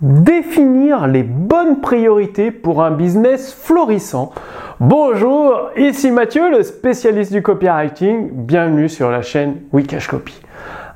définir les bonnes priorités pour un business florissant. Bonjour, ici Mathieu, le spécialiste du copywriting. Bienvenue sur la chaîne Wikash Copy.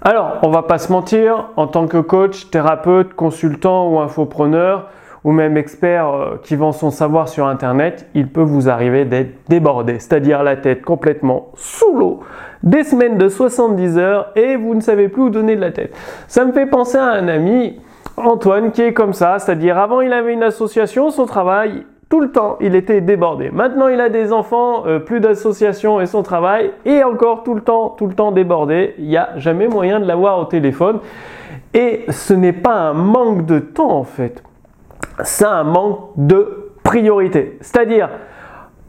Alors, on va pas se mentir, en tant que coach, thérapeute, consultant ou infopreneur, ou même expert euh, qui vend son savoir sur Internet, il peut vous arriver d'être débordé, c'est-à-dire la tête complètement sous l'eau, des semaines de 70 heures et vous ne savez plus où donner de la tête. Ça me fait penser à un ami, Antoine, qui est comme ça, c'est-à-dire avant il avait une association, son travail, tout le temps, il était débordé. Maintenant, il a des enfants, euh, plus d'associations et son travail, et encore tout le temps, tout le temps débordé. Il n'y a jamais moyen de l'avoir au téléphone. Et ce n'est pas un manque de temps en fait c'est un manque de priorité. C'est-à-dire,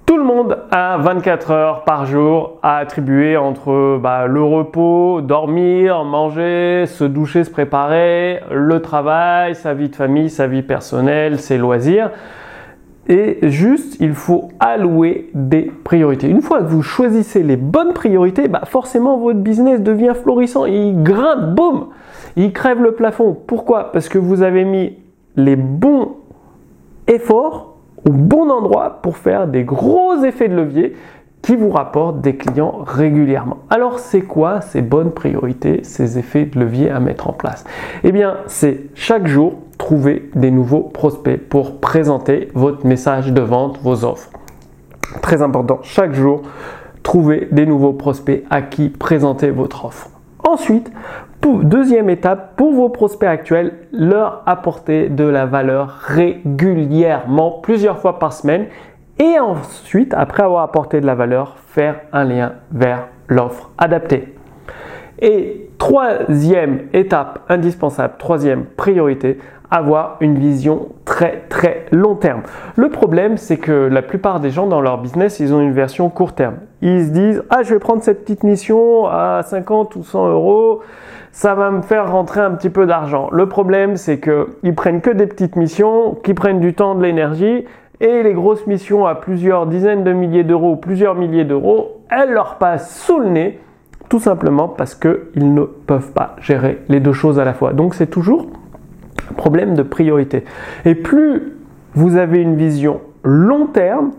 tout le monde a 24 heures par jour à attribuer entre bah, le repos, dormir, manger, se doucher, se préparer, le travail, sa vie de famille, sa vie personnelle, ses loisirs. Et juste, il faut allouer des priorités. Une fois que vous choisissez les bonnes priorités, bah forcément votre business devient florissant. Il grimpe, boum, il crève le plafond. Pourquoi? Parce que vous avez mis les bons efforts au bon endroit pour faire des gros effets de levier qui vous rapportent des clients régulièrement. Alors c'est quoi ces bonnes priorités, ces effets de levier à mettre en place? Eh bien c'est chaque jour trouver des nouveaux prospects pour présenter votre message de vente, vos offres. Très important, chaque jour, trouver des nouveaux prospects à qui présenter votre offre. Ensuite, deuxième étape, pour vos prospects actuels, leur apporter de la valeur régulièrement, plusieurs fois par semaine. Et ensuite, après avoir apporté de la valeur, faire un lien vers l'offre adaptée. Et troisième étape indispensable, troisième priorité, avoir une vision très très long terme. Le problème, c'est que la plupart des gens dans leur business, ils ont une version court terme. Ils se disent, ah, je vais prendre cette petite mission à 50 ou 100 euros, ça va me faire rentrer un petit peu d'argent. Le problème, c'est qu'ils prennent que des petites missions, qui prennent du temps, de l'énergie, et les grosses missions à plusieurs dizaines de milliers d'euros, plusieurs milliers d'euros, elles leur passent sous le nez, tout simplement parce qu'ils ne peuvent pas gérer les deux choses à la fois. Donc c'est toujours de priorité. Et plus vous avez une vision long terme,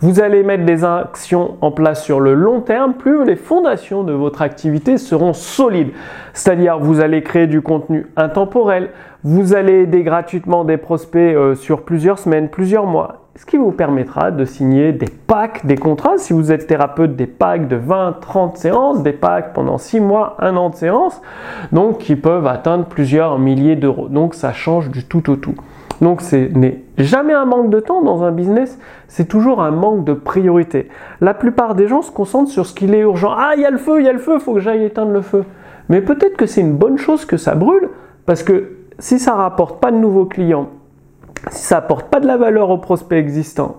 vous allez mettre des actions en place sur le long terme, plus les fondations de votre activité seront solides. C'est-à-dire, vous allez créer du contenu intemporel, vous allez aider gratuitement des prospects euh, sur plusieurs semaines, plusieurs mois, ce qui vous permettra de signer des packs, des contrats. Si vous êtes thérapeute, des packs de 20, 30 séances, des packs pendant 6 mois, 1 an de séances, donc qui peuvent atteindre plusieurs milliers d'euros. Donc ça change du tout au tout. Donc ce n'est jamais un manque de temps dans un business, c'est toujours un manque de priorité. La plupart des gens se concentrent sur ce qu'il est urgent. Ah, il y a le feu, il y a le feu, il faut que j'aille éteindre le feu. Mais peut-être que c'est une bonne chose que ça brûle, parce que si ça rapporte pas de nouveaux clients, si ça apporte pas de la valeur aux prospects existants,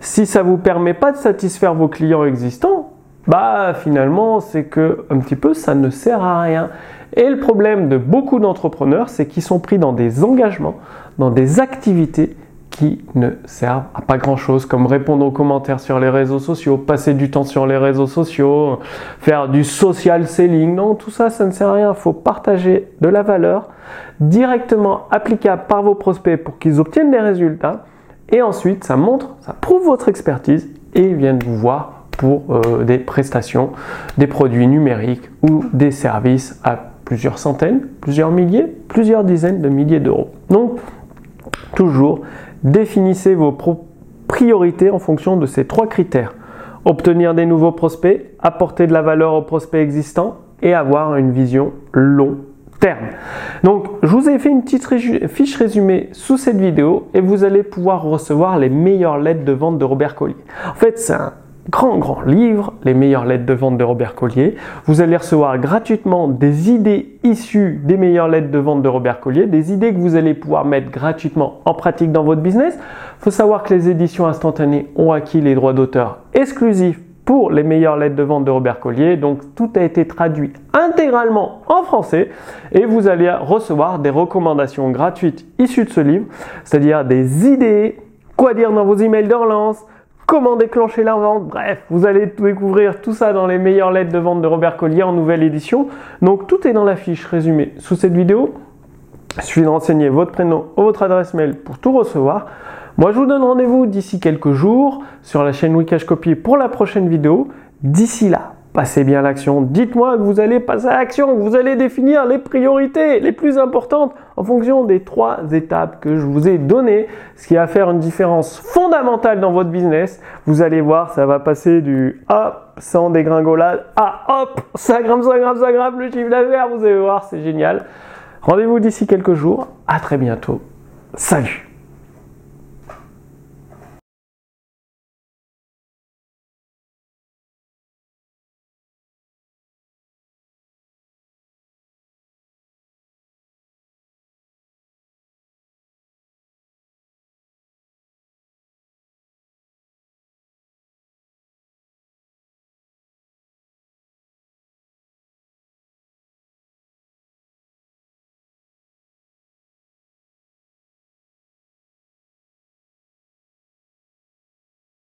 si ça vous permet pas de satisfaire vos clients existants, bah finalement c'est que un petit peu ça ne sert à rien. Et le problème de beaucoup d'entrepreneurs, c'est qu'ils sont pris dans des engagements, dans des activités qui ne servent à pas grand chose, comme répondre aux commentaires sur les réseaux sociaux, passer du temps sur les réseaux sociaux, faire du social selling. Non, tout ça, ça ne sert à rien. Il faut partager de la valeur directement applicable par vos prospects pour qu'ils obtiennent des résultats. Et ensuite, ça montre, ça prouve votre expertise et ils viennent vous voir pour euh, des prestations, des produits numériques ou des services à plusieurs centaines, plusieurs milliers, plusieurs dizaines de milliers d'euros. Donc, toujours, définissez vos priorités en fonction de ces trois critères. Obtenir des nouveaux prospects, apporter de la valeur aux prospects existants et avoir une vision long terme. Donc, je vous ai fait une petite fiche résumée sous cette vidéo et vous allez pouvoir recevoir les meilleures lettres de vente de Robert Collier. En fait, c'est un grand, grand livre, Les meilleures lettres de vente de Robert Collier. Vous allez recevoir gratuitement des idées issues des meilleures lettres de vente de Robert Collier, des idées que vous allez pouvoir mettre gratuitement en pratique dans votre business. Il faut savoir que les éditions instantanées ont acquis les droits d'auteur exclusifs pour les meilleures lettres de vente de Robert Collier. Donc tout a été traduit intégralement en français et vous allez recevoir des recommandations gratuites issues de ce livre, c'est-à-dire des idées, quoi dire dans vos emails de relance, comment déclencher la vente? Bref, vous allez découvrir tout ça dans les meilleures lettres de vente de Robert Collier en nouvelle édition. Donc tout est dans la fiche résumée sous cette vidéo. Il suffit de renseigner votre prénom ou votre adresse mail pour tout recevoir. Moi, je vous donne rendez-vous d'ici quelques jours sur la chaîne Wikash Copy pour la prochaine vidéo. D'ici là, passez bien l'action. Dites-moi que vous allez passer à l'action, vous allez définir les priorités les plus importantes en fonction des trois étapes que je vous ai données, ce qui va faire une différence fondamentale dans votre business. Vous allez voir, ça va passer du hop, sans dégringolade, à hop, ça grimpe, ça grimpe, ça grimpe, le chiffre d'affaires, vous allez voir, c'est génial. Rendez-vous d'ici quelques jours. À très bientôt. Salut